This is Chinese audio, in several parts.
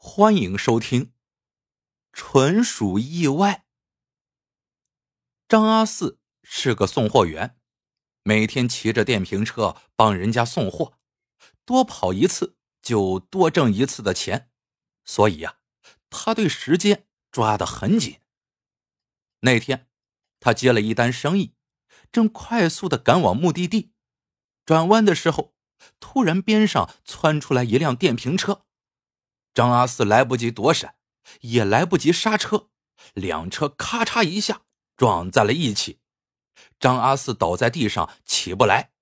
欢迎收听，纯属意外。张阿四是个送货员，每天骑着电瓶车帮人家送货，多跑一次就多挣一次的钱，所以呀，他对时间抓得很紧。那天，他接了一单生意，正快速的赶往目的地，转弯的时候，突然边上窜出来一辆电瓶车。张阿四来不及躲闪，也来不及刹车，两车咔嚓一下撞在了一起。张阿四倒在地上起不来，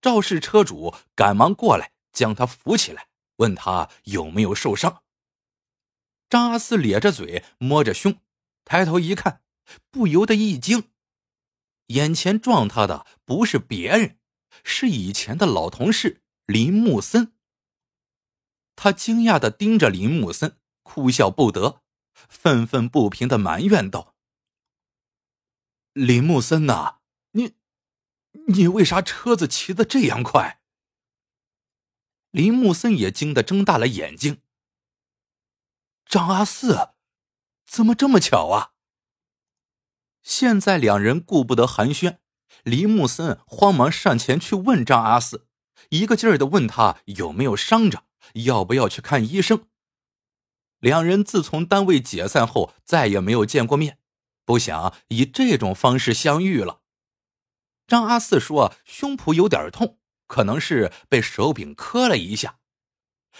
肇事车主赶忙过来将他扶起来，问他有没有受伤。张阿四咧着嘴摸着胸，抬头一看，不由得一惊，眼前撞他的不是别人，是以前的老同事林木森。他惊讶的盯着林木森，哭笑不得，愤愤不平的埋怨道：“林木森呐，你，你为啥车子骑的这样快？”林木森也惊得睁大了眼睛。张阿四，怎么这么巧啊？现在两人顾不得寒暄，林木森慌忙上前去问张阿四，一个劲儿的问他有没有伤着。要不要去看医生？两人自从单位解散后再也没有见过面，不想以这种方式相遇了。张阿四说胸脯有点痛，可能是被手柄磕了一下。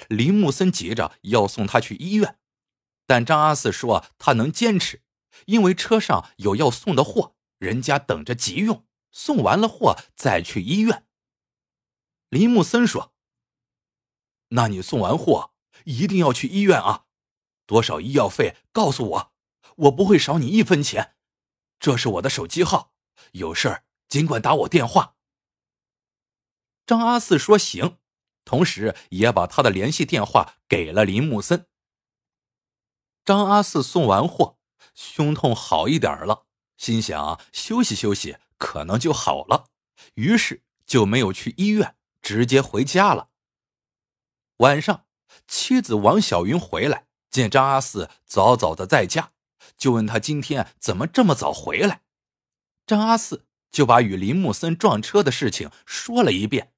林木森急着要送他去医院，但张阿四说他能坚持，因为车上有要送的货，人家等着急用，送完了货再去医院。林木森说。那你送完货一定要去医院啊！多少医药费告诉我，我不会少你一分钱。这是我的手机号，有事儿尽管打我电话。张阿四说行，同时也把他的联系电话给了林木森。张阿四送完货，胸痛好一点了，心想休息休息可能就好了，于是就没有去医院，直接回家了。晚上，妻子王小云回来，见张阿四早早的在家，就问他今天怎么这么早回来。张阿四就把与林木森撞车的事情说了一遍。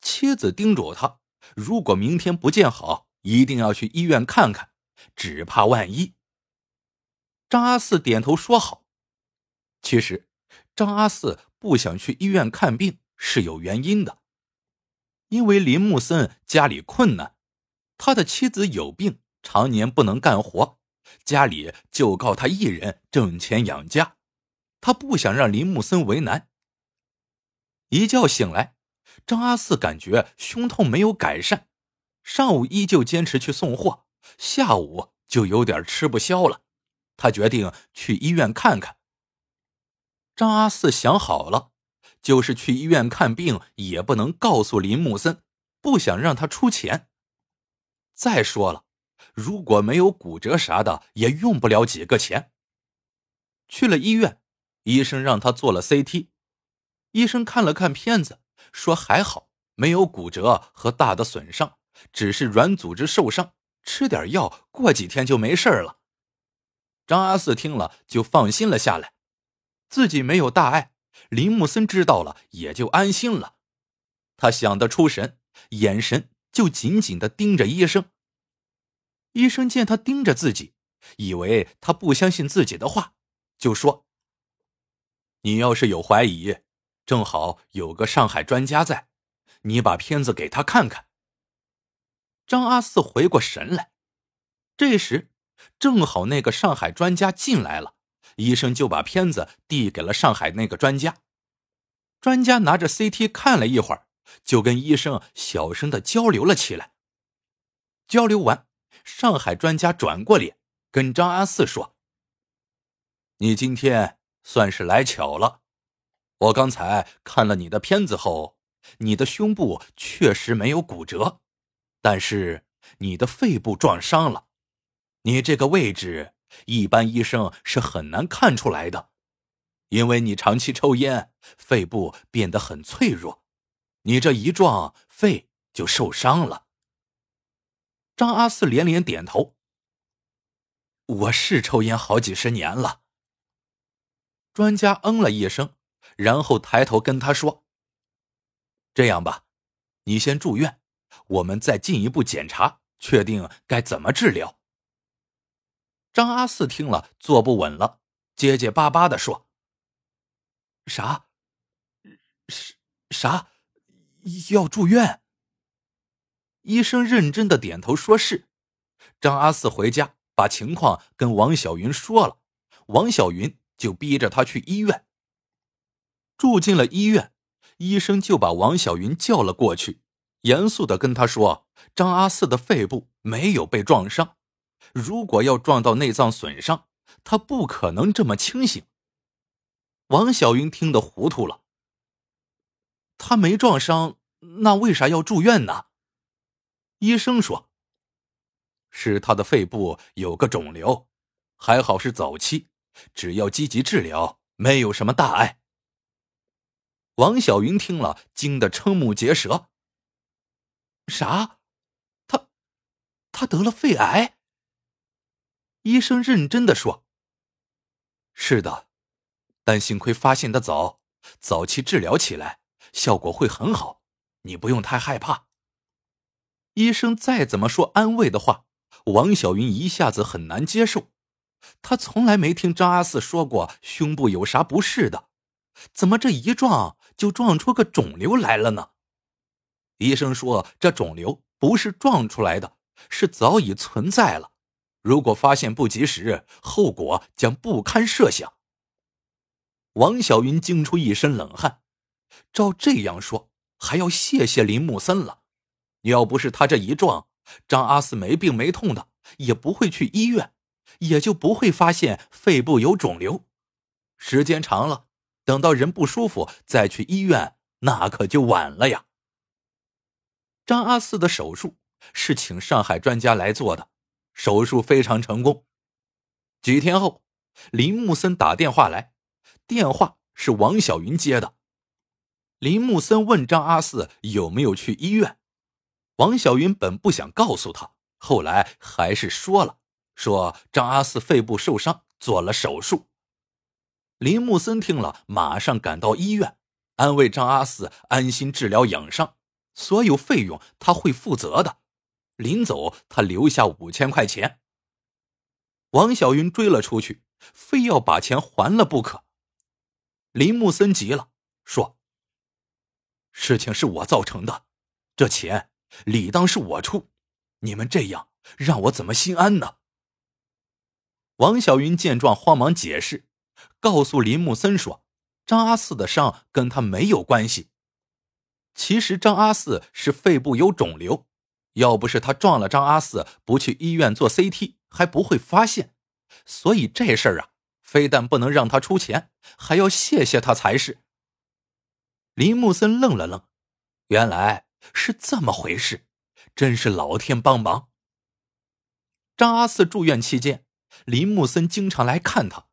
妻子叮嘱他，如果明天不见好，一定要去医院看看，只怕万一。张阿四点头说好。其实，张阿四不想去医院看病是有原因的。因为林木森家里困难，他的妻子有病，常年不能干活，家里就靠他一人挣钱养家。他不想让林木森为难。一觉醒来，张阿四感觉胸痛没有改善，上午依旧坚持去送货，下午就有点吃不消了。他决定去医院看看。张阿四想好了。就是去医院看病，也不能告诉林木森，不想让他出钱。再说了，如果没有骨折啥的，也用不了几个钱。去了医院，医生让他做了 CT，医生看了看片子，说还好，没有骨折和大的损伤，只是软组织受伤，吃点药，过几天就没事了。张阿四听了就放心了下来，自己没有大碍。林木森知道了，也就安心了。他想得出神，眼神就紧紧的盯着医生。医生见他盯着自己，以为他不相信自己的话，就说：“你要是有怀疑，正好有个上海专家在，你把片子给他看看。”张阿四回过神来，这时正好那个上海专家进来了。医生就把片子递给了上海那个专家，专家拿着 CT 看了一会儿，就跟医生小声的交流了起来。交流完，上海专家转过脸跟张阿四说：“你今天算是来巧了，我刚才看了你的片子后，你的胸部确实没有骨折，但是你的肺部撞伤了，你这个位置。”一般医生是很难看出来的，因为你长期抽烟，肺部变得很脆弱，你这一撞，肺就受伤了。张阿四连连点头。我是抽烟好几十年了。专家嗯了一声，然后抬头跟他说：“这样吧，你先住院，我们再进一步检查，确定该怎么治疗。”张阿四听了，坐不稳了，结结巴巴的说：“啥？啥？要住院？”医生认真的点头说是。张阿四回家把情况跟王小云说了，王小云就逼着他去医院。住进了医院，医生就把王小云叫了过去，严肃的跟他说：“张阿四的肺部没有被撞伤。”如果要撞到内脏损伤，他不可能这么清醒。王小云听得糊涂了。他没撞伤，那为啥要住院呢？医生说：“是他的肺部有个肿瘤，还好是早期，只要积极治疗，没有什么大碍。”王小云听了，惊得瞠目结舌。啥？他，他得了肺癌？医生认真的说：“是的，但幸亏发现的早，早期治疗起来效果会很好，你不用太害怕。”医生再怎么说安慰的话，王小云一下子很难接受。他从来没听张阿四说过胸部有啥不适的，怎么这一撞就撞出个肿瘤来了呢？医生说这肿瘤不是撞出来的，是早已存在了。如果发现不及时，后果将不堪设想。王小云惊出一身冷汗，照这样说，还要谢谢林木森了。要不是他这一撞，张阿四没病没痛的，也不会去医院，也就不会发现肺部有肿瘤。时间长了，等到人不舒服再去医院，那可就晚了呀。张阿四的手术是请上海专家来做的。手术非常成功。几天后，林木森打电话来，电话是王小云接的。林木森问张阿四有没有去医院，王小云本不想告诉他，后来还是说了，说张阿四肺部受伤，做了手术。林木森听了，马上赶到医院，安慰张阿四安心治疗养伤，所有费用他会负责的。临走，他留下五千块钱。王小云追了出去，非要把钱还了不可。林木森急了，说：“事情是我造成的，这钱理当是我出，你们这样让我怎么心安呢？”王小云见状，慌忙解释，告诉林木森说：“张阿四的伤跟他没有关系。其实张阿四是肺部有肿瘤。”要不是他撞了张阿四，不去医院做 CT，还不会发现。所以这事儿啊，非但不能让他出钱，还要谢谢他才是。林木森愣了愣，原来是这么回事，真是老天帮忙。张阿四住院期间，林木森经常来看他，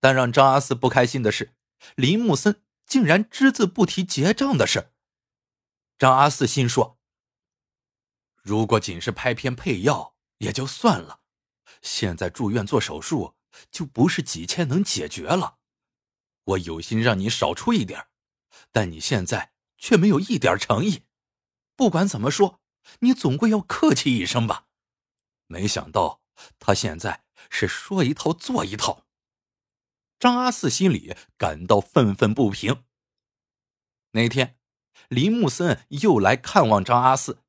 但让张阿四不开心的是，林木森竟然只字不提结账的事。张阿四心说。如果仅是拍片配药也就算了，现在住院做手术就不是几千能解决了。我有心让你少出一点，但你现在却没有一点诚意。不管怎么说，你总归要客气一声吧。没想到他现在是说一套做一套。张阿四心里感到愤愤不平。那天，林木森又来看望张阿四。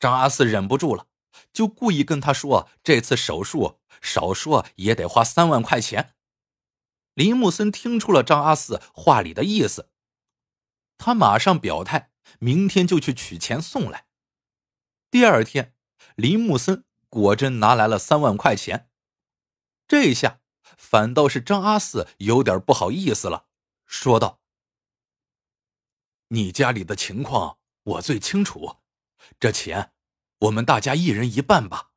张阿四忍不住了，就故意跟他说：“这次手术少说也得花三万块钱。”林木森听出了张阿四话里的意思，他马上表态，明天就去取钱送来。第二天，林木森果真拿来了三万块钱。这下反倒是张阿四有点不好意思了，说道：“你家里的情况我最清楚。”这钱，我们大家一人一半吧。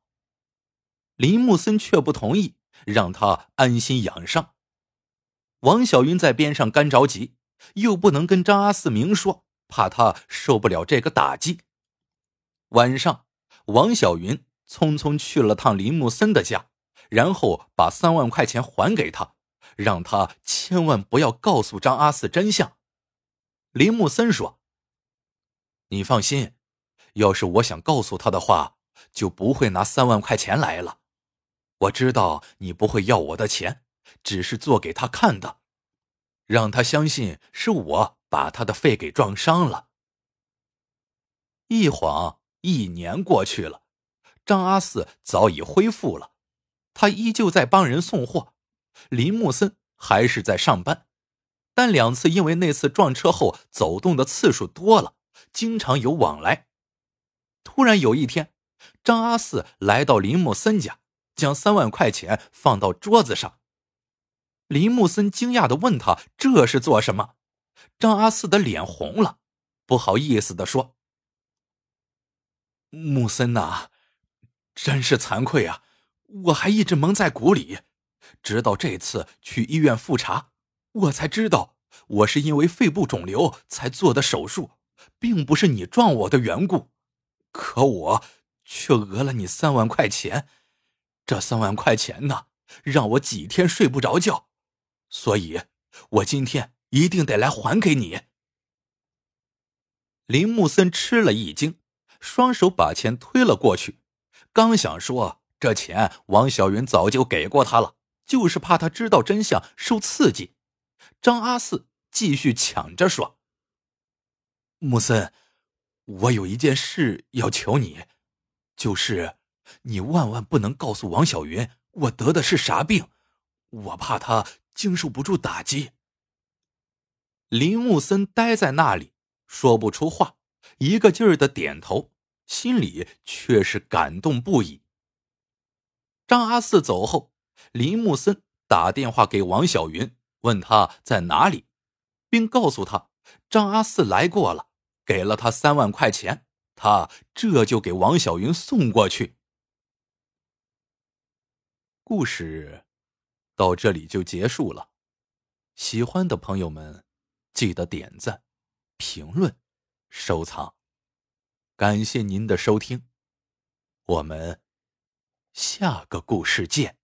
林木森却不同意，让他安心养伤。王小云在边上干着急，又不能跟张阿四明说，怕他受不了这个打击。晚上，王小云匆匆去了趟林木森的家，然后把三万块钱还给他，让他千万不要告诉张阿四真相。林木森说：“你放心，要是我想告诉他的话，就不会拿三万块钱来了。我知道你不会要我的钱，只是做给他看的，让他相信是我把他的肺给撞伤了。”一晃一年过去了，张阿四早已恢复了，他依旧在帮人送货，林木森还是在上班，但两次因为那次撞车后走动的次数多了，经常有往来。突然有一天，张阿四来到林木森家，将三万块钱放到桌子上。林木森惊讶的问他：“这是做什么？”张阿四的脸红了，不好意思的说。木森呐，真是惭愧啊！我还一直蒙在鼓里，直到这次去医院复查，我才知道我是因为肺部肿瘤才做的手术，并不是你撞我的缘故。可我却讹了你三万块钱，这三万块钱呢，让我几天睡不着觉，所以我今天一定得来还给你。林木森吃了一惊。双手把钱推了过去，刚想说这钱王小云早就给过他了，就是怕他知道真相受刺激。张阿四继续抢着说：“木森，我有一件事要求你，就是你万万不能告诉王小云我得的是啥病，我怕他经受不住打击。”林木森呆在那里说不出话，一个劲儿的点头。心里却是感动不已。张阿四走后，林木森打电话给王小云，问他在哪里，并告诉他张阿四来过了，给了他三万块钱，他这就给王小云送过去。故事到这里就结束了，喜欢的朋友们记得点赞、评论、收藏。感谢您的收听，我们下个故事见。